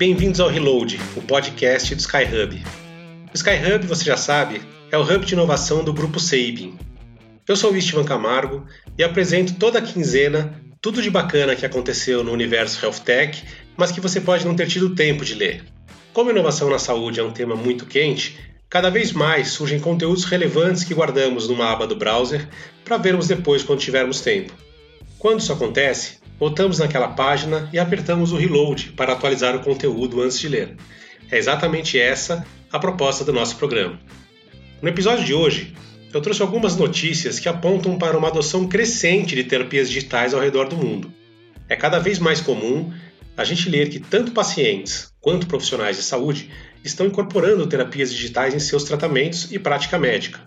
Bem-vindos ao Reload, o podcast do Skyhub. O Skyhub, você já sabe, é o hub de inovação do grupo Sabin. Eu sou o Istvan Camargo e apresento toda a quinzena tudo de bacana que aconteceu no universo Health Tech, mas que você pode não ter tido tempo de ler. Como inovação na saúde é um tema muito quente, cada vez mais surgem conteúdos relevantes que guardamos numa aba do browser para vermos depois quando tivermos tempo. Quando isso acontece, voltamos naquela página e apertamos o reload para atualizar o conteúdo antes de ler. É exatamente essa a proposta do nosso programa. No episódio de hoje, eu trouxe algumas notícias que apontam para uma adoção crescente de terapias digitais ao redor do mundo. É cada vez mais comum a gente ler que tanto pacientes quanto profissionais de saúde estão incorporando terapias digitais em seus tratamentos e prática médica,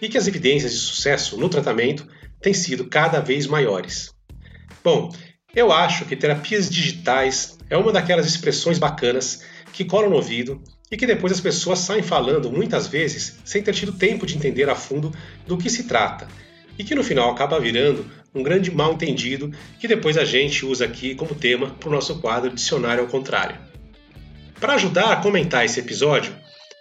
e que as evidências de sucesso no tratamento têm sido cada vez maiores. Bom, eu acho que terapias digitais é uma daquelas expressões bacanas que colam no ouvido e que depois as pessoas saem falando muitas vezes sem ter tido tempo de entender a fundo do que se trata e que no final acaba virando um grande mal entendido que depois a gente usa aqui como tema para o nosso quadro Dicionário ao Contrário. Para ajudar a comentar esse episódio,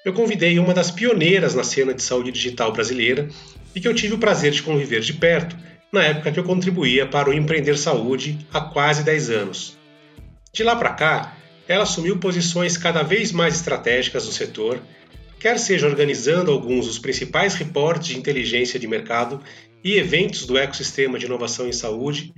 eu convidei uma das pioneiras na cena de saúde digital brasileira e que eu tive o prazer de conviver de perto na época que eu contribuía para o Empreender Saúde há quase 10 anos. De lá para cá, ela assumiu posições cada vez mais estratégicas no setor, quer seja organizando alguns dos principais reportes de inteligência de mercado e eventos do ecossistema de inovação em saúde,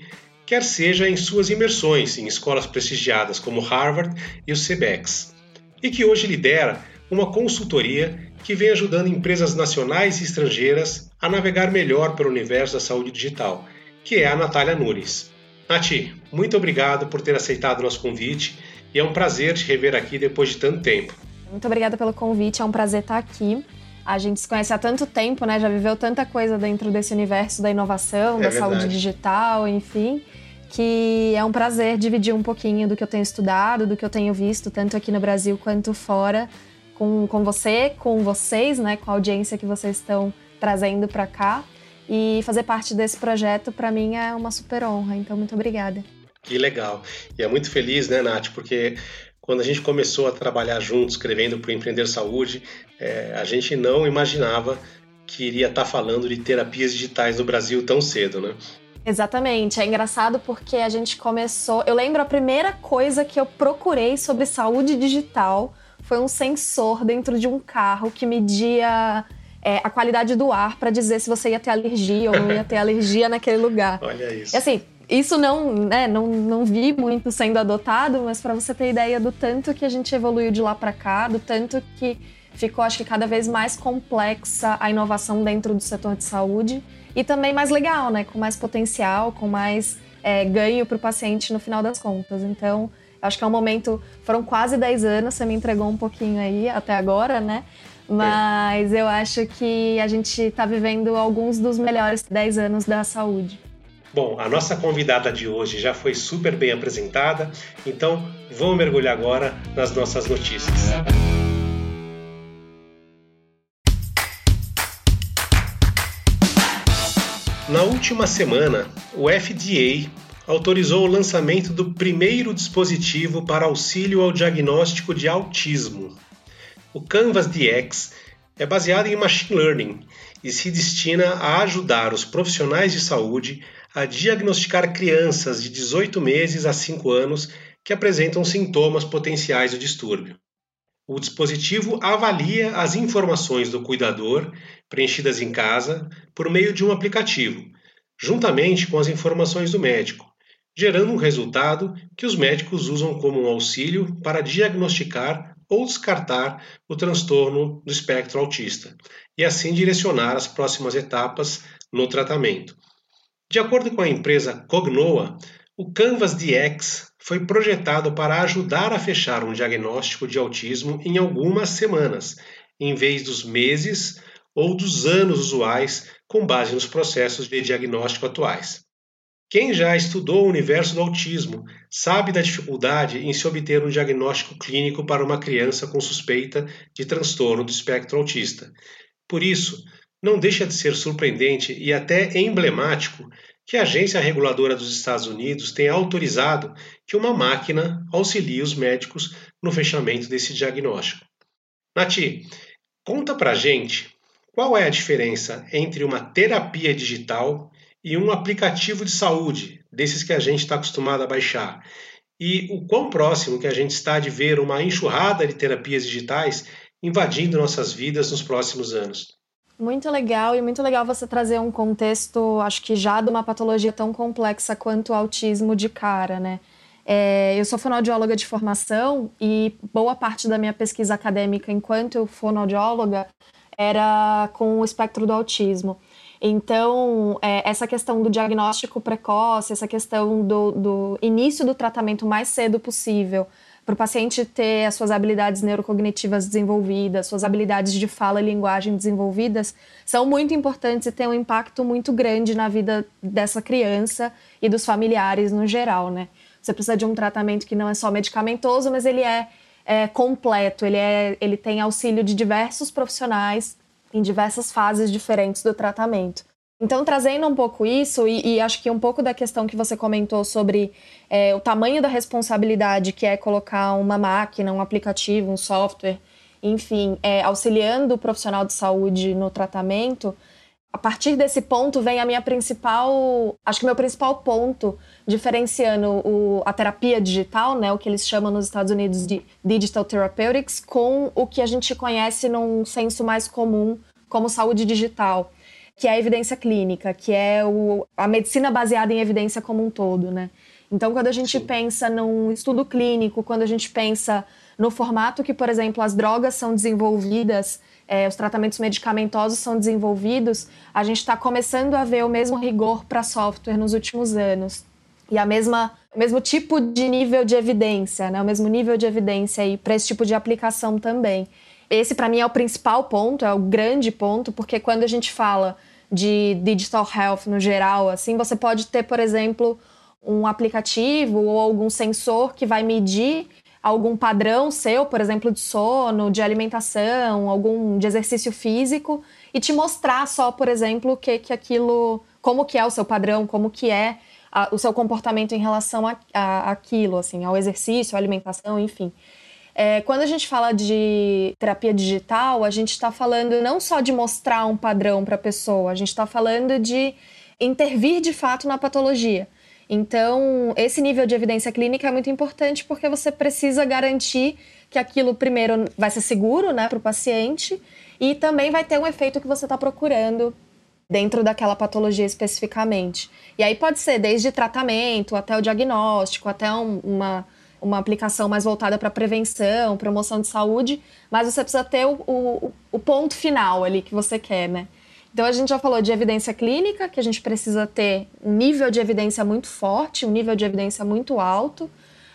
quer seja em suas imersões em escolas prestigiadas como Harvard e o CBEX, e que hoje lidera uma consultoria que vem ajudando empresas nacionais e estrangeiras a navegar melhor pelo universo da saúde digital, que é a Natália Nunes. Nati, muito obrigado por ter aceitado o nosso convite e é um prazer te rever aqui depois de tanto tempo. Muito obrigada pelo convite, é um prazer estar aqui. A gente se conhece há tanto tempo, né? Já viveu tanta coisa dentro desse universo da inovação, é da verdade. saúde digital, enfim que é um prazer dividir um pouquinho do que eu tenho estudado, do que eu tenho visto, tanto aqui no Brasil quanto fora, com, com você, com vocês, né, com a audiência que vocês estão trazendo para cá. E fazer parte desse projeto, para mim, é uma super honra. Então, muito obrigada. Que legal. E é muito feliz, né, Nath, porque quando a gente começou a trabalhar juntos, escrevendo para o Empreender Saúde, é, a gente não imaginava que iria estar tá falando de terapias digitais no Brasil tão cedo, né? Exatamente. É engraçado porque a gente começou. Eu lembro a primeira coisa que eu procurei sobre saúde digital foi um sensor dentro de um carro que media é, a qualidade do ar para dizer se você ia ter alergia ou não ia ter alergia naquele lugar. Olha isso. E assim, isso não, né, não, não vi muito sendo adotado, mas para você ter ideia do tanto que a gente evoluiu de lá para cá, do tanto que ficou, acho que cada vez mais complexa a inovação dentro do setor de saúde e também mais legal, né, com mais potencial, com mais é, ganho para o paciente no final das contas. Então, Acho que é um momento. Foram quase 10 anos, você me entregou um pouquinho aí até agora, né? Mas eu acho que a gente está vivendo alguns dos melhores 10 anos da saúde. Bom, a nossa convidada de hoje já foi super bem apresentada, então vamos mergulhar agora nas nossas notícias. Na última semana, o FDA autorizou o lançamento do primeiro dispositivo para auxílio ao diagnóstico de autismo. O Canvas DX é baseado em machine learning e se destina a ajudar os profissionais de saúde a diagnosticar crianças de 18 meses a 5 anos que apresentam sintomas potenciais do distúrbio. O dispositivo avalia as informações do cuidador preenchidas em casa por meio de um aplicativo, juntamente com as informações do médico, gerando um resultado que os médicos usam como um auxílio para diagnosticar ou descartar o transtorno do espectro autista e assim direcionar as próximas etapas no tratamento. De acordo com a empresa Cognoa, o Canvas DX foi projetado para ajudar a fechar um diagnóstico de autismo em algumas semanas, em vez dos meses ou dos anos usuais com base nos processos de diagnóstico atuais. Quem já estudou o universo do autismo sabe da dificuldade em se obter um diagnóstico clínico para uma criança com suspeita de transtorno do espectro autista. Por isso, não deixa de ser surpreendente e até emblemático que a agência reguladora dos Estados Unidos tem autorizado que uma máquina auxilie os médicos no fechamento desse diagnóstico. Nati, conta pra gente qual é a diferença entre uma terapia digital e um aplicativo de saúde, desses que a gente está acostumado a baixar, e o quão próximo que a gente está de ver uma enxurrada de terapias digitais invadindo nossas vidas nos próximos anos. Muito legal e muito legal você trazer um contexto, acho que já de uma patologia tão complexa quanto o autismo de cara, né? É, eu sou fonoaudióloga de formação e boa parte da minha pesquisa acadêmica enquanto fonoaudióloga era com o espectro do autismo. Então, é, essa questão do diagnóstico precoce, essa questão do, do início do tratamento mais cedo possível, para o paciente ter as suas habilidades neurocognitivas desenvolvidas, suas habilidades de fala e linguagem desenvolvidas, são muito importantes e têm um impacto muito grande na vida dessa criança e dos familiares no geral, né? Você precisa de um tratamento que não é só medicamentoso, mas ele é, é completo, ele, é, ele tem auxílio de diversos profissionais em diversas fases diferentes do tratamento. Então, trazendo um pouco isso, e, e, acho que um pouco da questão que você comentou sobre é, o tamanho da responsabilidade que é colocar uma máquina, um aplicativo, um software, enfim, é, auxiliando o profissional de saúde no tratamento, a partir desse ponto vem a minha principal, acho que meu principal ponto diferenciando o, a terapia digital, né, o que eles chamam nos Estados Unidos de digital therapeutics, com o que a gente conhece num senso mais comum como saúde digital que é a evidência clínica, que é o, a medicina baseada em evidência como um todo, né? Então, quando a gente Sim. pensa num estudo clínico, quando a gente pensa no formato que, por exemplo, as drogas são desenvolvidas, é, os tratamentos medicamentosos são desenvolvidos, a gente está começando a ver o mesmo rigor para software nos últimos anos. E a mesma, o mesmo tipo de nível de evidência, né? o mesmo nível de evidência para esse tipo de aplicação também. Esse, para mim, é o principal ponto, é o grande ponto, porque quando a gente fala de digital health no geral, assim, você pode ter, por exemplo, um aplicativo ou algum sensor que vai medir algum padrão seu, por exemplo, de sono, de alimentação, algum de exercício físico e te mostrar só, por exemplo, que que aquilo, como que é o seu padrão, como que é a, o seu comportamento em relação a, a, aquilo, assim, ao exercício, à alimentação, enfim. É, quando a gente fala de terapia digital, a gente está falando não só de mostrar um padrão para a pessoa, a gente está falando de intervir de fato na patologia. Então, esse nível de evidência clínica é muito importante porque você precisa garantir que aquilo, primeiro, vai ser seguro né, para o paciente e também vai ter um efeito que você está procurando dentro daquela patologia especificamente. E aí pode ser desde tratamento até o diagnóstico, até um, uma uma aplicação mais voltada para prevenção, promoção de saúde, mas você precisa ter o, o, o, ponto final ali que você quer, né? Então a gente já falou de evidência clínica, que a gente precisa ter um nível de evidência muito forte, um nível de evidência muito alto.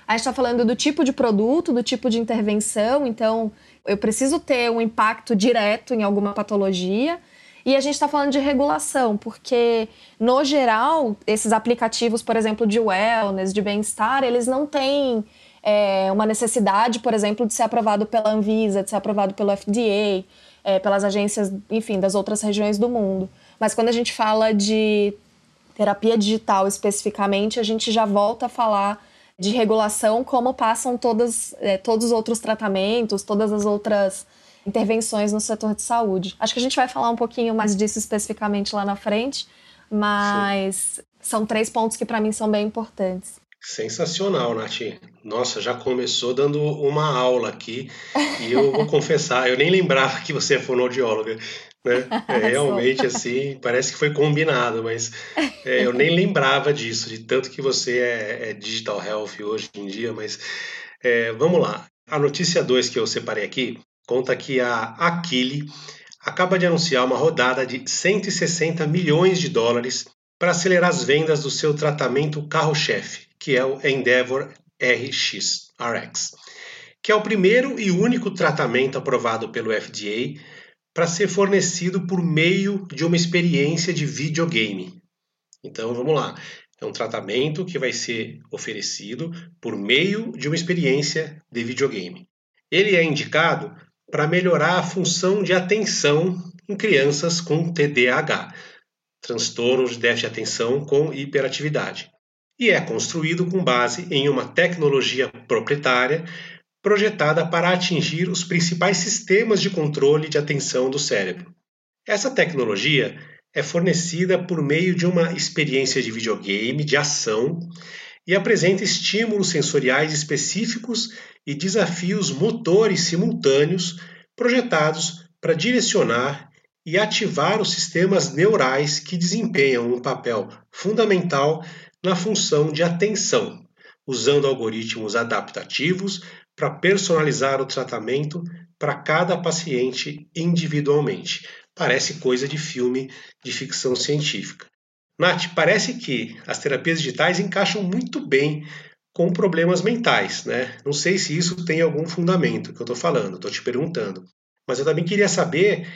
A gente está falando do tipo de produto, do tipo de intervenção, então eu preciso ter um impacto direto em alguma patologia. E a gente está falando de regulação, porque, no geral, esses aplicativos, por exemplo, de wellness, de bem-estar, eles não têm é, uma necessidade, por exemplo, de ser aprovado pela Anvisa, de ser aprovado pelo FDA, é, pelas agências, enfim, das outras regiões do mundo. Mas quando a gente fala de terapia digital especificamente, a gente já volta a falar de regulação, como passam todas, é, todos os outros tratamentos, todas as outras intervenções no setor de saúde. Acho que a gente vai falar um pouquinho mais disso especificamente lá na frente, mas Sim. são três pontos que para mim são bem importantes. Sensacional, Nath. Nossa, já começou dando uma aula aqui e eu vou confessar, eu nem lembrava que você é fonoaudióloga. Né? É, realmente, assim, parece que foi combinado, mas é, eu nem lembrava disso, de tanto que você é, é digital health hoje em dia, mas é, vamos lá. A notícia 2 que eu separei aqui conta que a Aquile acaba de anunciar uma rodada de 160 milhões de dólares para acelerar as vendas do seu tratamento carro-chefe, que é o Endeavor RX, RX, que é o primeiro e único tratamento aprovado pelo FDA para ser fornecido por meio de uma experiência de videogame. Então vamos lá. É um tratamento que vai ser oferecido por meio de uma experiência de videogame. Ele é indicado para melhorar a função de atenção em crianças com TDAH. Transtornos de déficit de atenção com hiperatividade, e é construído com base em uma tecnologia proprietária projetada para atingir os principais sistemas de controle de atenção do cérebro. Essa tecnologia é fornecida por meio de uma experiência de videogame de ação e apresenta estímulos sensoriais específicos e desafios motores simultâneos projetados para direcionar e ativar os sistemas neurais que desempenham um papel fundamental na função de atenção, usando algoritmos adaptativos para personalizar o tratamento para cada paciente individualmente. Parece coisa de filme de ficção científica. Nath, parece que as terapias digitais encaixam muito bem com problemas mentais, né? Não sei se isso tem algum fundamento que eu estou falando, estou te perguntando. Mas eu também queria saber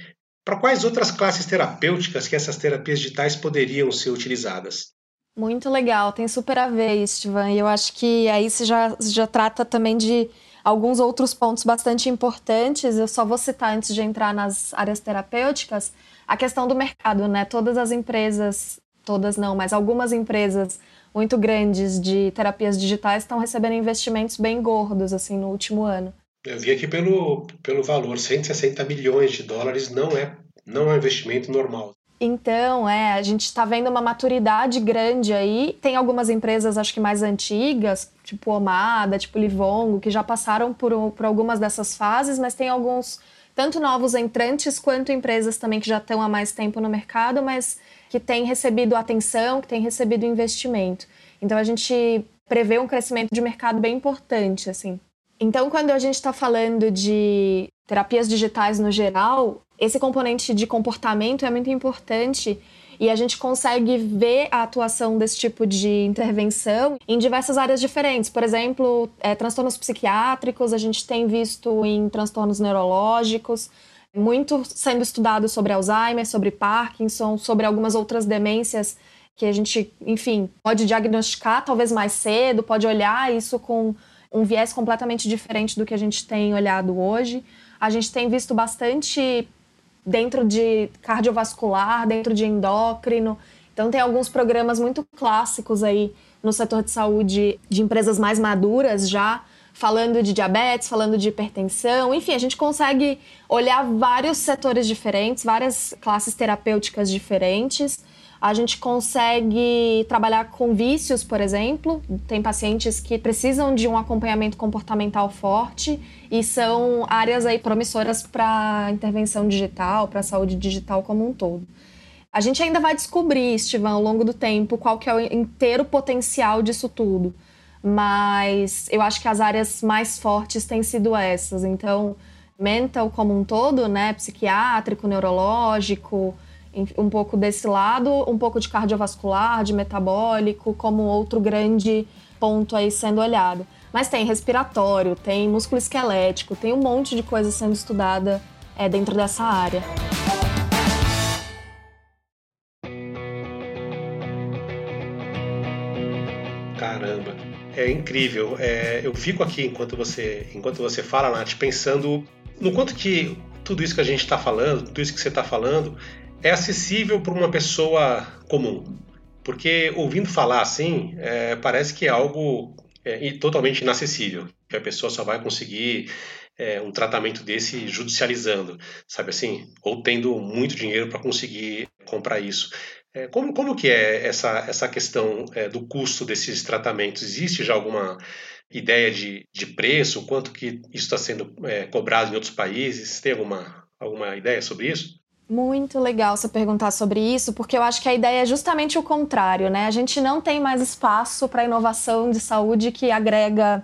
para quais outras classes terapêuticas que essas terapias digitais poderiam ser utilizadas. Muito legal, tem super a ver, Estevan. E eu acho que aí você já, já trata também de alguns outros pontos bastante importantes. Eu só vou citar antes de entrar nas áreas terapêuticas a questão do mercado, né? Todas as empresas, todas não, mas algumas empresas muito grandes de terapias digitais estão recebendo investimentos bem gordos assim no último ano. Eu vi aqui pelo, pelo valor, 160 milhões de dólares não é não é um investimento normal. Então, é, a gente está vendo uma maturidade grande aí. Tem algumas empresas, acho que mais antigas, tipo Omada, tipo Livongo, que já passaram por, por algumas dessas fases, mas tem alguns, tanto novos entrantes, quanto empresas também que já estão há mais tempo no mercado, mas que têm recebido atenção, que têm recebido investimento. Então, a gente prevê um crescimento de mercado bem importante, assim. Então, quando a gente está falando de terapias digitais no geral, esse componente de comportamento é muito importante e a gente consegue ver a atuação desse tipo de intervenção em diversas áreas diferentes. Por exemplo, é, transtornos psiquiátricos, a gente tem visto em transtornos neurológicos, muito sendo estudado sobre Alzheimer, sobre Parkinson, sobre algumas outras demências que a gente, enfim, pode diagnosticar talvez mais cedo, pode olhar isso com um viés completamente diferente do que a gente tem olhado hoje. A gente tem visto bastante dentro de cardiovascular, dentro de endócrino. Então tem alguns programas muito clássicos aí no setor de saúde de empresas mais maduras já, falando de diabetes, falando de hipertensão, enfim, a gente consegue olhar vários setores diferentes, várias classes terapêuticas diferentes a gente consegue trabalhar com vícios, por exemplo. Tem pacientes que precisam de um acompanhamento comportamental forte e são áreas aí promissoras para intervenção digital, para a saúde digital como um todo. A gente ainda vai descobrir, Estevam, ao longo do tempo, qual que é o inteiro potencial disso tudo. Mas eu acho que as áreas mais fortes têm sido essas. Então, mental como um todo, né, psiquiátrico, neurológico, um pouco desse lado, um pouco de cardiovascular, de metabólico, como outro grande ponto aí sendo olhado. Mas tem respiratório, tem músculo esquelético, tem um monte de coisa sendo estudada é, dentro dessa área. Caramba, é incrível. É, eu fico aqui enquanto você, enquanto você fala, Nath, pensando no quanto que tudo isso que a gente está falando, tudo isso que você está falando, é acessível para uma pessoa comum. Porque ouvindo falar assim, é, parece que é algo é, totalmente inacessível, que a pessoa só vai conseguir é, um tratamento desse judicializando, sabe assim? Ou tendo muito dinheiro para conseguir comprar isso. É, como, como que é essa, essa questão é, do custo desses tratamentos? Existe já alguma ideia de, de preço? Quanto que isso está sendo é, cobrado em outros países? Tem alguma, alguma ideia sobre isso? Muito legal você perguntar sobre isso, porque eu acho que a ideia é justamente o contrário, né? A gente não tem mais espaço para inovação de saúde que agrega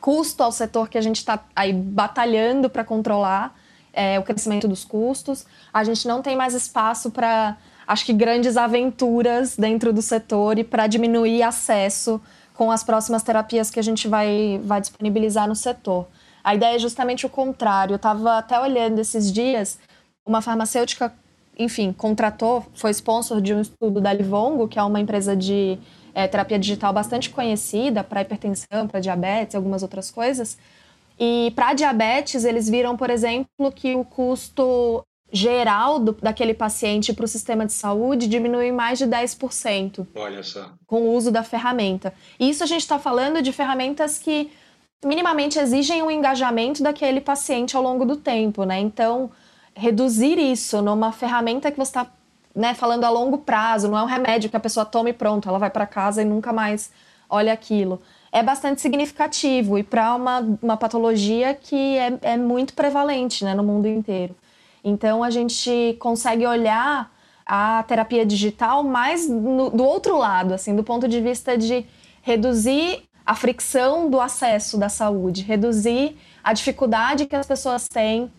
custo ao setor que a gente está aí batalhando para controlar é, o crescimento dos custos. A gente não tem mais espaço para, acho que, grandes aventuras dentro do setor e para diminuir acesso com as próximas terapias que a gente vai, vai disponibilizar no setor. A ideia é justamente o contrário. Eu estava até olhando esses dias uma farmacêutica, enfim, contratou, foi sponsor de um estudo da Livongo, que é uma empresa de é, terapia digital bastante conhecida para hipertensão, para diabetes, algumas outras coisas. E para diabetes, eles viram, por exemplo, que o custo geral do, daquele paciente para o sistema de saúde diminui mais de 10%. Olha só. Com o uso da ferramenta. E isso a gente está falando de ferramentas que minimamente exigem um engajamento daquele paciente ao longo do tempo, né? Então, reduzir isso numa ferramenta que você está né, falando a longo prazo, não é um remédio que a pessoa toma e pronto, ela vai para casa e nunca mais olha aquilo. É bastante significativo e para uma, uma patologia que é, é muito prevalente né, no mundo inteiro. Então a gente consegue olhar a terapia digital mais no, do outro lado, assim, do ponto de vista de reduzir a fricção do acesso da saúde, reduzir a dificuldade que as pessoas têm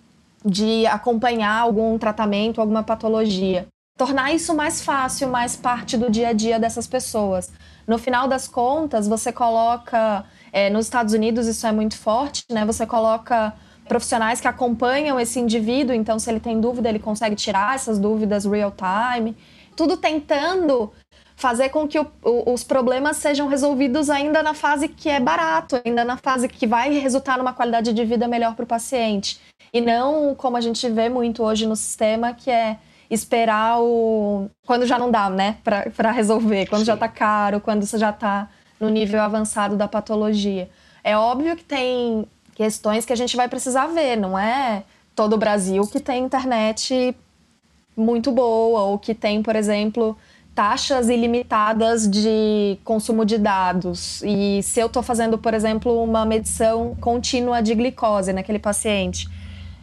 de acompanhar algum tratamento, alguma patologia tornar isso mais fácil, mais parte do dia a dia dessas pessoas. No final das contas, você coloca. É, nos Estados Unidos isso é muito forte, né? Você coloca profissionais que acompanham esse indivíduo, então se ele tem dúvida, ele consegue tirar essas dúvidas real time. Tudo tentando fazer com que o, o, os problemas sejam resolvidos ainda na fase que é barato, ainda na fase que vai resultar numa qualidade de vida melhor para o paciente. E não como a gente vê muito hoje no sistema, que é esperar o. quando já não dá, né, para resolver, quando Sim. já tá caro, quando você já tá no nível avançado da patologia. É óbvio que tem questões que a gente vai precisar ver, não é todo o Brasil que tem internet muito boa, ou que tem, por exemplo, taxas ilimitadas de consumo de dados. E se eu estou fazendo, por exemplo, uma medição contínua de glicose naquele paciente,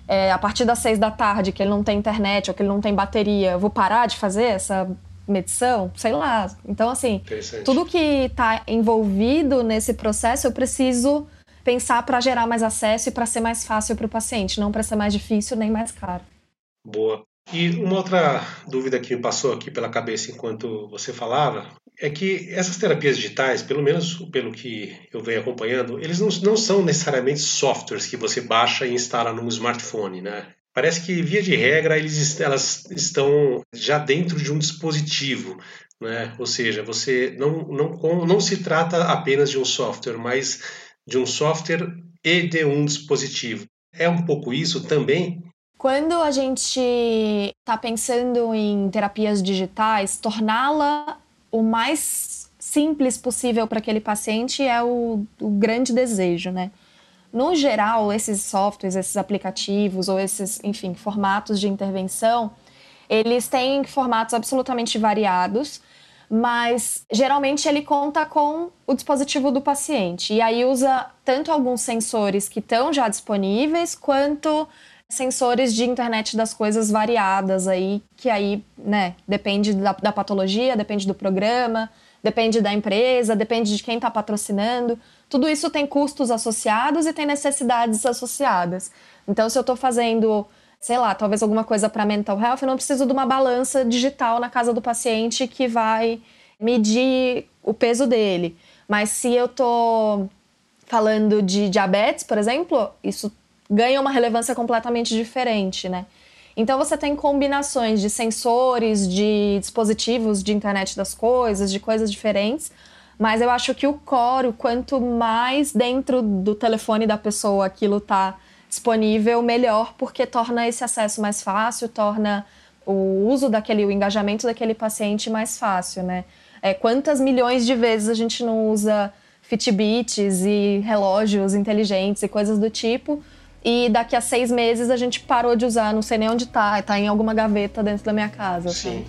é, a partir das seis da tarde, que ele não tem internet ou que ele não tem bateria, eu vou parar de fazer essa medição? Sei lá. Então, assim, tudo que está envolvido nesse processo, eu preciso pensar para gerar mais acesso e para ser mais fácil para o paciente, não para ser mais difícil nem mais caro. Boa. E uma outra dúvida que me passou aqui pela cabeça enquanto você falava é que essas terapias digitais, pelo menos pelo que eu venho acompanhando, eles não, não são necessariamente softwares que você baixa e instala num smartphone, né? Parece que, via de regra, eles, elas estão já dentro de um dispositivo, né? Ou seja, você não, não, não se trata apenas de um software, mas de um software e de um dispositivo. É um pouco isso também? Quando a gente está pensando em terapias digitais, torná-la o mais simples possível para aquele paciente é o, o grande desejo, né? No geral, esses softwares, esses aplicativos ou esses, enfim, formatos de intervenção, eles têm formatos absolutamente variados, mas geralmente ele conta com o dispositivo do paciente. E aí usa tanto alguns sensores que estão já disponíveis, quanto sensores de internet das coisas variadas aí, que aí, né, depende da, da patologia, depende do programa, depende da empresa, depende de quem está patrocinando. Tudo isso tem custos associados e tem necessidades associadas. Então, se eu estou fazendo, sei lá, talvez alguma coisa para mental health, eu não preciso de uma balança digital na casa do paciente que vai medir o peso dele. Mas se eu estou falando de diabetes, por exemplo, isso ganha uma relevância completamente diferente, né? Então você tem combinações de sensores, de dispositivos de internet das coisas, de coisas diferentes, mas eu acho que o core, quanto mais dentro do telefone da pessoa aquilo está disponível, melhor, porque torna esse acesso mais fácil, torna o uso daquele, o engajamento daquele paciente mais fácil, né? É, quantas milhões de vezes a gente não usa Fitbits e relógios inteligentes e coisas do tipo, e daqui a seis meses a gente parou de usar, não sei nem onde tá, tá em alguma gaveta dentro da minha casa. Sim. Assim.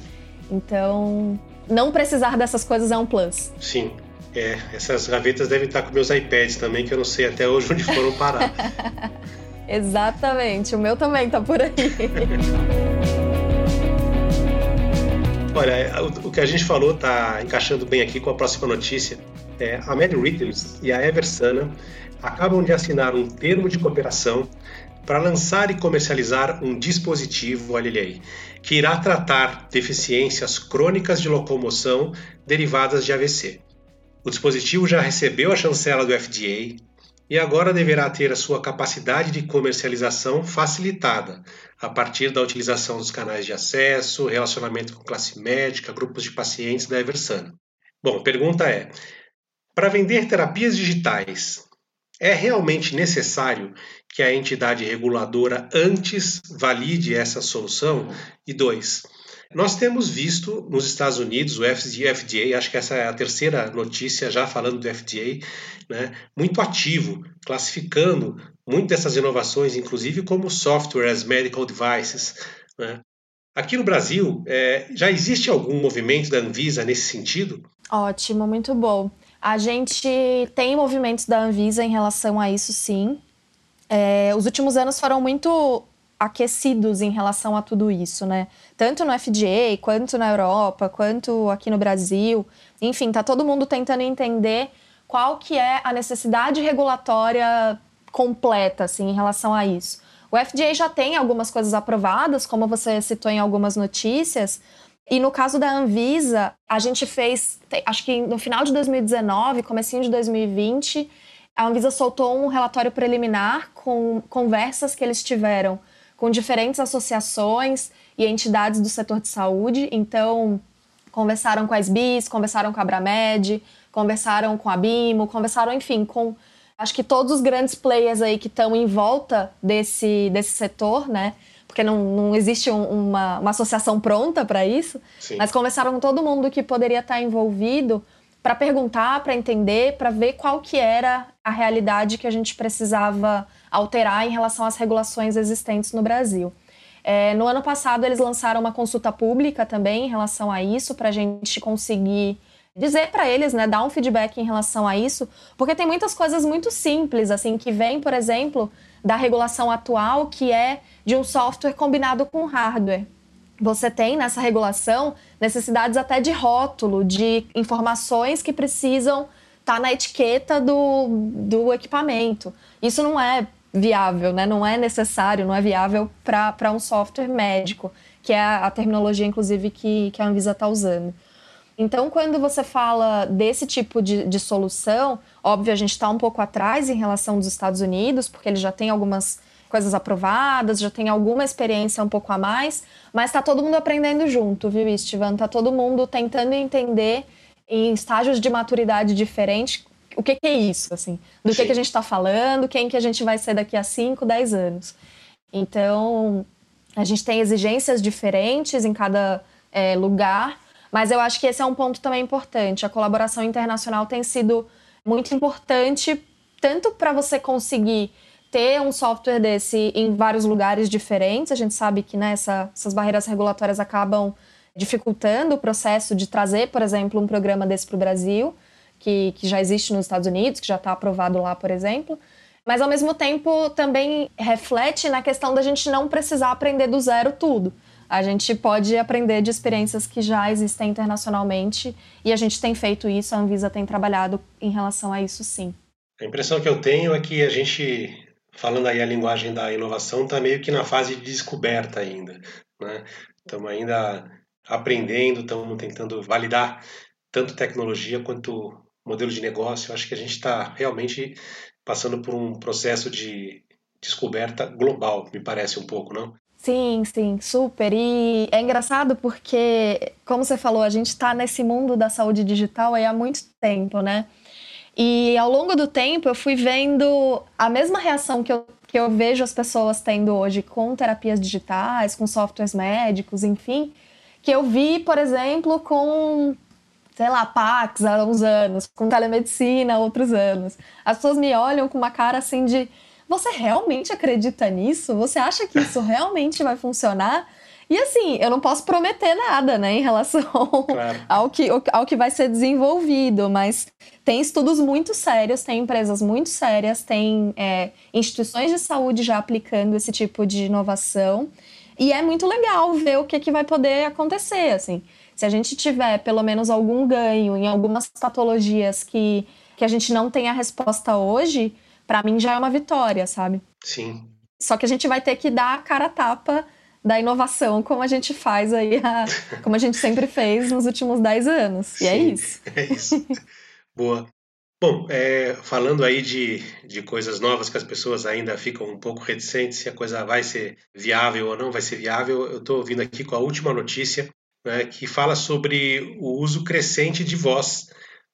Então, não precisar dessas coisas é um plus. Sim. É, essas gavetas devem estar com meus iPads também, que eu não sei até hoje onde foram parar. Exatamente, o meu também tá por aí. Olha, o, que a gente falou tá encaixando bem aqui com a próxima notícia. É, a Mad Rhythms e a Eversana acabam de assinar um termo de cooperação para lançar e comercializar um dispositivo, olha ele aí, que irá tratar deficiências crônicas de locomoção derivadas de AVC. O dispositivo já recebeu a chancela do FDA e agora deverá ter a sua capacidade de comercialização facilitada a partir da utilização dos canais de acesso, relacionamento com classe médica, grupos de pacientes da Eversana. Bom, pergunta é: para vender terapias digitais, É realmente necessário que a entidade reguladora antes valide essa solução? E dois, nós temos visto nos Estados Unidos o FDA, acho que essa é a terceira notícia já falando do FDA, né, muito ativo, classificando muitas dessas inovações, inclusive como software as medical devices. Né. Aqui no Brasil, é, já existe algum movimento da Anvisa nesse sentido? Ótimo, muito bom. A gente tem movimentos da Anvisa em relação a isso, sim. É, os últimos anos foram muito aquecidos em relação a tudo isso, né? Tanto no FDA, quanto na Europa, quanto aqui no Brasil. Enfim, tá todo mundo tentando entender qual que é a necessidade regulatória completa, assim, em relação a isso. O FDA já tem algumas coisas aprovadas, como você citou em algumas notícias, e no caso da Anvisa, a gente fez, acho que no final de 2019, comecinho de 2020, a Anvisa soltou um relatório preliminar com conversas que eles tiveram com diferentes associações e entidades do setor de saúde. Então, conversaram com a SBIS, conversaram com a Abramed, conversaram com a Bimo, conversaram, enfim, com acho que todos os grandes players aí que estão em volta desse, desse setor, né? porque não, não existe um, uma, uma associação pronta para isso, Sim. mas conversaram com todo mundo que poderia estar envolvido para perguntar, para entender, para ver qual que era a realidade que a gente precisava alterar em relação às regulações existentes no Brasil. É, no ano passado, eles lançaram uma consulta pública também em relação a isso, para a gente conseguir dizer para eles, né, dar um feedback em relação a isso, porque tem muitas coisas muito simples, assim, que vem, por exemplo, da regulação atual, que é de um software combinado com hardware. Você tem nessa regulação necessidades até de rótulo, de informações que precisam estar tá na etiqueta do, do equipamento. Isso não é viável, né? não é necessário, não é viável para um software médico, que é a, a terminologia, inclusive, que, que a Anvisa está usando. Então, quando você fala desse tipo de, de solução, óbvio, a gente está um pouco atrás em relação dos Estados Unidos, porque ele já tem algumas coisas aprovadas, já tem alguma experiência um pouco a mais, mas está todo mundo aprendendo junto, viu, Estevan? Está todo mundo tentando entender em estágios de maturidade diferentes o que, que é isso, assim, do que, que a gente está falando, quem que a gente vai ser daqui a 5, 10 anos. Então, a gente tem exigências diferentes em cada é, lugar, mas eu acho que esse é um ponto também importante. A colaboração internacional tem sido muito importante, tanto para você conseguir ter um software desse em vários lugares diferentes. A gente sabe que né, essa, essas barreiras regulatórias acabam dificultando o processo de trazer, por exemplo, um programa desse para o Brasil, que, que já existe nos Estados Unidos, que já está aprovado lá, por exemplo. Mas, ao mesmo tempo, também reflete na questão da gente não precisar aprender do zero tudo. A gente pode aprender de experiências que já existem internacionalmente e a gente tem feito isso, a Anvisa tem trabalhado em relação a isso sim. A impressão que eu tenho é que a gente falando aí a linguagem da inovação, está meio que na fase de descoberta ainda. Né? Estamos ainda aprendendo, estamos tentando validar tanto tecnologia quanto modelo de negócio. Acho que a gente está realmente passando por um processo de descoberta global, me parece um pouco, não? Sim, sim, super. E é engraçado porque, como você falou, a gente está nesse mundo da saúde digital há muito tempo, né? E ao longo do tempo eu fui vendo a mesma reação que eu, que eu vejo as pessoas tendo hoje com terapias digitais, com softwares médicos, enfim, que eu vi, por exemplo, com, sei lá, Pax há uns anos, com telemedicina há outros anos. As pessoas me olham com uma cara assim de: você realmente acredita nisso? Você acha que isso realmente vai funcionar? E assim, eu não posso prometer nada, né, em relação claro. ao, que, ao que vai ser desenvolvido, mas tem estudos muito sérios, tem empresas muito sérias, tem é, instituições de saúde já aplicando esse tipo de inovação. E é muito legal ver o que, que vai poder acontecer, assim. Se a gente tiver pelo menos algum ganho em algumas patologias que, que a gente não tem a resposta hoje, para mim já é uma vitória, sabe? Sim. Só que a gente vai ter que dar a cara a tapa da inovação como a gente faz aí, a, como a gente sempre fez nos últimos 10 anos. E é Sim, é isso. É isso. Boa. Bom, é, falando aí de, de coisas novas que as pessoas ainda ficam um pouco reticentes se a coisa vai ser viável ou não vai ser viável, eu estou vindo aqui com a última notícia né, que fala sobre o uso crescente de voz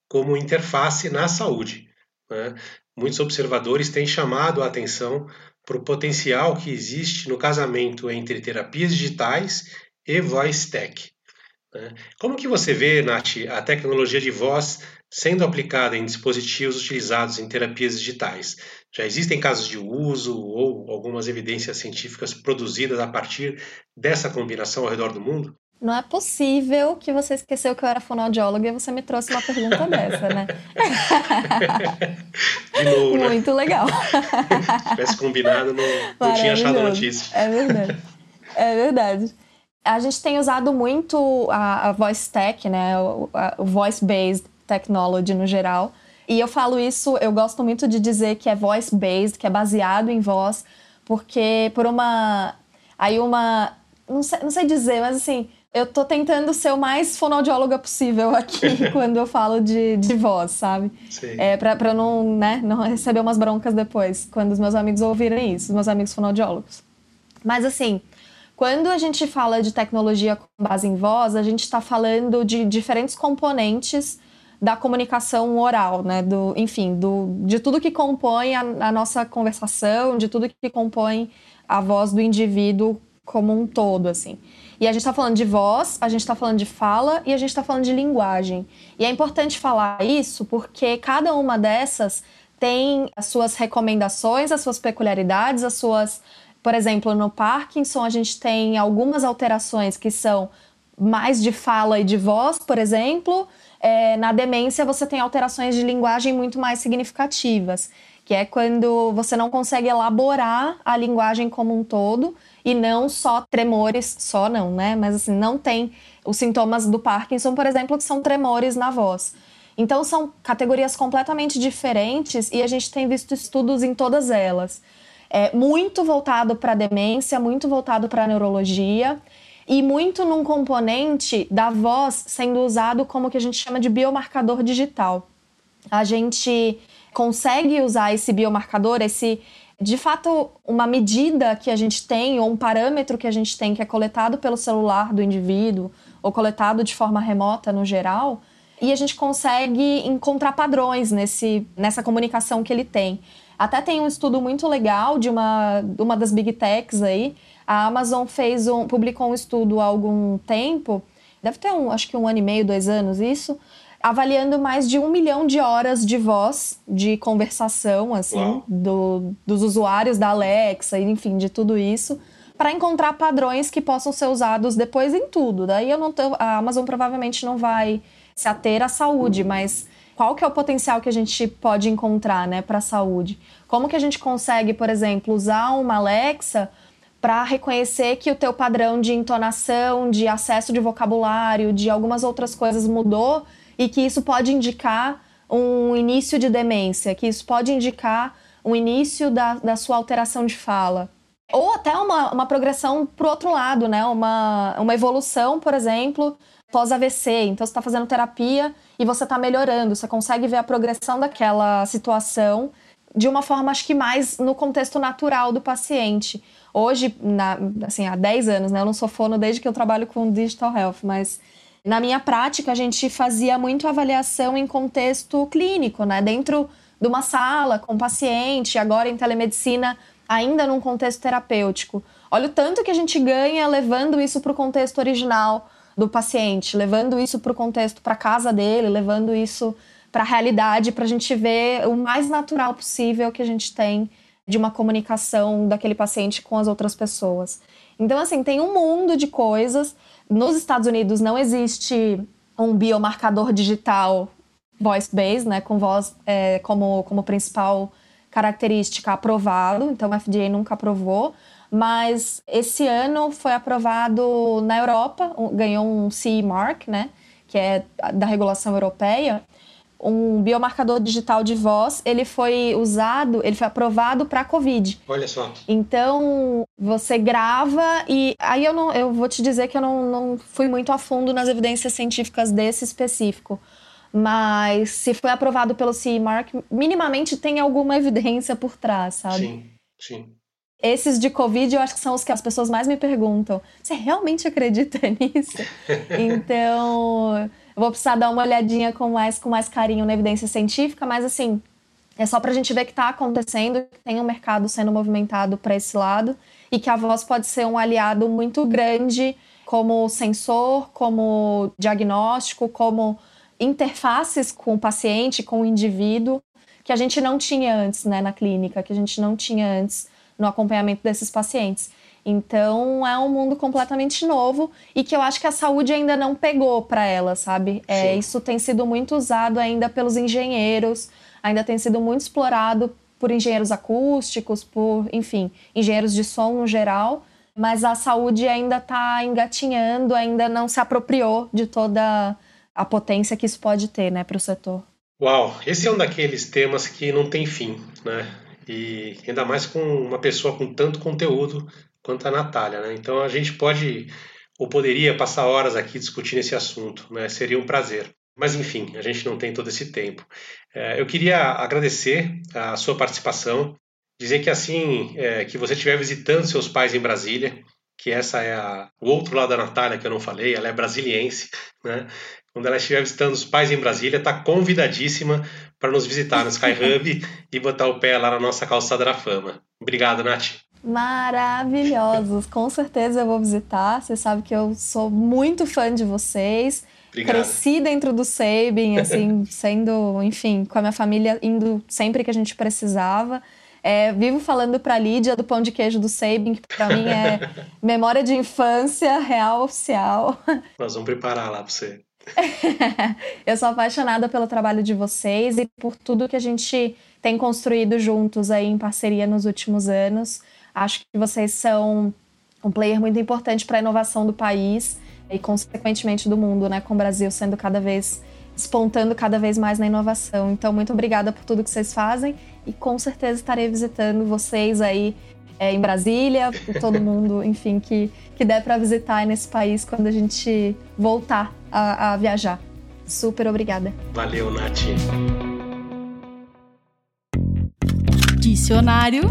como interface na saúde. né, muitos observadores têm chamado a atenção para o potencial que existe no casamento entre terapias digitais e voice tech. Né. Como que você vê, Nath, a tecnologia de voz sendo aplicada em dispositivos utilizados em terapias digitais? Já existem casos de uso ou algumas evidências científicas produzidas a partir dessa combinação ao redor do mundo? Não é possível que você esqueceu que eu era fonoaudióloga e você me trouxe uma pergunta dessa, né? De novo, né? Muito legal. Se tivesse combinado, não, não tinha achado a notícia. É verdade. É verdade. A gente tem usado muito a, a voice tech, né? O, o voice-based technology no geral. E eu falo isso, eu gosto muito de dizer que é voice-based, que é baseado em voz, porque por uma. Aí uma. Não sei, não sei dizer, mas assim, eu tô tentando ser o mais fonoaudióloga possível aqui quando eu falo de, de voz, sabe? Sim. É, pra, pra não, né, não receber umas broncas depois, quando os meus amigos ouvirem isso, os meus amigos fonoaudiólogos. Mas assim, quando a gente fala de tecnologia com base em voz, a gente está falando de diferentes componentes da comunicação oral, né? Do, enfim, do, de tudo que compõe a, a nossa conversação, de tudo que compõe a voz do indivíduo como um todo, assim. E a gente está falando de voz, a gente está falando de fala e a gente está falando de linguagem. E é importante falar isso porque cada uma dessas tem as suas recomendações, as suas peculiaridades, as suas. Por exemplo, no Parkinson, a gente tem algumas alterações que são mais de fala e de voz, por exemplo. É, na demência, você tem alterações de linguagem muito mais significativas, que é quando você não consegue elaborar a linguagem como um todo e não só tremores, só não, né? Mas assim, não tem os sintomas do Parkinson, por exemplo, que são tremores na voz. Então são categorias completamente diferentes e a gente tem visto estudos em todas elas. É, muito voltado para demência, muito voltado para neurologia e muito num componente da voz sendo usado como que a gente chama de biomarcador digital. A gente consegue usar esse biomarcador, esse de fato, uma medida que a gente tem, ou um parâmetro que a gente tem, que é coletado pelo celular do indivíduo, ou coletado de forma remota no geral, e a gente consegue encontrar padrões nesse, nessa comunicação que ele tem. Até tem um estudo muito legal de uma, uma das big techs aí. A Amazon fez um, publicou um estudo há algum tempo, deve ter um, acho que um ano e meio, dois anos isso, avaliando mais de um milhão de horas de voz, de conversação, assim, do, dos usuários da Alexa, enfim, de tudo isso, para encontrar padrões que possam ser usados depois em tudo. Daí eu não tô, a Amazon provavelmente não vai se ater à saúde, mas qual que é o potencial que a gente pode encontrar, né, para a saúde? Como que a gente consegue, por exemplo, usar uma Alexa para reconhecer que o teu padrão de entonação, de acesso de vocabulário, de algumas outras coisas mudou e que isso pode indicar um início de demência, que isso pode indicar um início da, da sua alteração de fala. Ou até uma, uma progressão para outro lado, né? Uma, uma evolução, por exemplo, pós-AVC. Então, você está fazendo terapia e você está melhorando, você consegue ver a progressão daquela situação de uma forma, acho que mais no contexto natural do paciente. Hoje, na, assim, há 10 anos, né? Eu não sou fono desde que eu trabalho com digital health, mas na minha prática, a gente fazia muito avaliação em contexto clínico, né? Dentro de uma sala com paciente, agora em telemedicina, ainda num contexto terapêutico. Olha o tanto que a gente ganha levando isso para o contexto original do paciente, levando isso para o contexto para casa dele, levando isso para a realidade, para a gente ver o mais natural possível que a gente tem de uma comunicação daquele paciente com as outras pessoas. Então, assim, tem um mundo de coisas nos Estados Unidos não existe um biomarcador digital voice-based, né, com voz é, como, como principal característica aprovado, então o FDA nunca aprovou, mas esse ano foi aprovado na Europa, ganhou um CE mark, né, que é da regulação europeia, um biomarcador digital de voz, ele foi usado, ele foi aprovado para COVID. Olha só. Então, você grava e aí eu não, eu vou te dizer que eu não, não fui muito a fundo nas evidências científicas desse específico. Mas se foi aprovado pelo CE Mark, minimamente tem alguma evidência por trás, sabe? Sim, sim. Esses de Covid eu acho que são os que as pessoas mais me perguntam. Você realmente acredita nisso? então, vou precisar dar uma olhadinha com mais, com mais carinho na evidência científica, mas assim, É só para a gente ver que está acontecendo, que tem um mercado sendo movimentado para esse lado e que a voz pode ser um aliado muito grande como sensor, como diagnóstico, como interfaces com o paciente, com o indivíduo, que a gente não tinha antes né, na clínica, que a gente não tinha antes no acompanhamento desses pacientes. Então é um mundo completamente novo e que eu acho que a saúde ainda não pegou para ela, sabe? É, isso tem sido muito usado ainda pelos engenheiros, ainda tem sido muito explorado por engenheiros acústicos, por, enfim, engenheiros de som no geral, mas a saúde ainda está engatinhando, ainda não se apropriou de toda a potência que isso pode ter, né, para o setor. Uau, esse é um daqueles temas que não tem fim, né? E ainda mais com uma pessoa com tanto conteúdo quanto a Natália, né? Então a gente pode ou poderia passar horas aqui discutindo esse assunto, né? Seria um prazer. Mas enfim, a gente não tem todo esse tempo. É, eu queria agradecer a sua participação, dizer que assim é, que você estiver visitando seus pais em Brasília, que essa é a, o outro lado da Natália que eu não falei, ela é brasiliense, né? Quando ela estiver visitando os pais em Brasília, está convidadíssima para nos visitar no Sky Hub e botar o pé lá na nossa calçada da fama. Obrigado, Nath. Maravilhosos, com certeza eu vou visitar. Você sabe que eu sou muito fã de vocês. Obrigado. Cresci dentro do Sabin, assim, sendo, enfim, com a minha família indo sempre que a gente precisava. É, vivo falando para Lídia do pão de queijo do Sabin, que para mim é memória de infância real oficial. Nós vamos preparar lá para você. eu sou apaixonada pelo trabalho de vocês e por tudo que a gente tem construído juntos aí em parceria nos últimos anos. Acho que vocês são um player muito importante para a inovação do país e, consequentemente, do mundo, né? Com o Brasil sendo cada vez despontando cada vez mais na inovação. Então, muito obrigada por tudo que vocês fazem e com certeza estarei visitando vocês aí é, em Brasília, todo mundo, enfim, que, que der para visitar nesse país quando a gente voltar a, a viajar. Super obrigada. Valeu, Nath. Dicionário.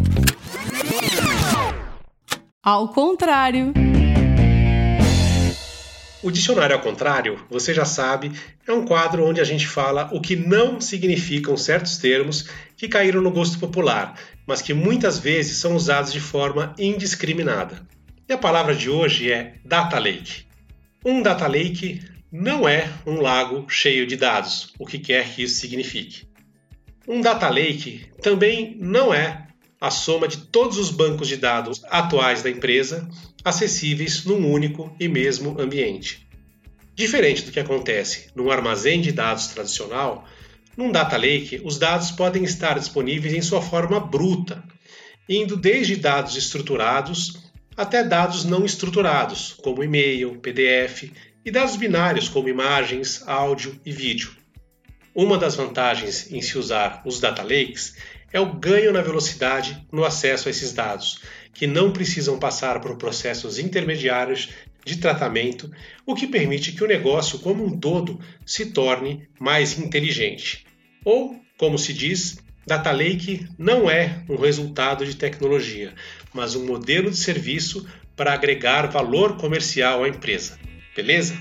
Ao contrário. O Dicionário ao Contrário, você já sabe, é um quadro onde a gente fala o que não significam certos termos que caíram no gosto popular, mas que muitas vezes são usados de forma indiscriminada. E a palavra de hoje é data lake. Um data lake não é um lago cheio de dados, o que quer que isso signifique. Um data lake também não é a soma de todos os bancos de dados atuais da empresa acessíveis num único e mesmo ambiente. Diferente do que acontece num armazém de dados tradicional, num data lake os dados podem estar disponíveis em sua forma bruta, indo desde dados estruturados até dados não estruturados, como e-mail, PDF, e dados binários, como imagens, áudio e vídeo. Uma das vantagens em se usar os data lakes é o ganho na velocidade no acesso a esses dados, que não precisam passar por processos intermediários de tratamento, o que permite que o negócio como um todo se torne mais inteligente. Ou, como se diz, Data Lake não é um resultado de tecnologia, mas um modelo de serviço para agregar valor comercial à empresa. Beleza?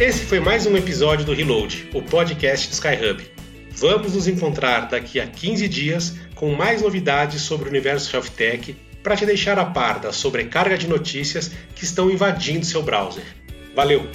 Esse foi mais um episódio do Reload, o podcast do Skyhub. Vamos nos encontrar daqui a 15 dias com mais novidades sobre o universo Health Tech para te deixar a par da sobrecarga de notícias que estão invadindo seu browser. Valeu!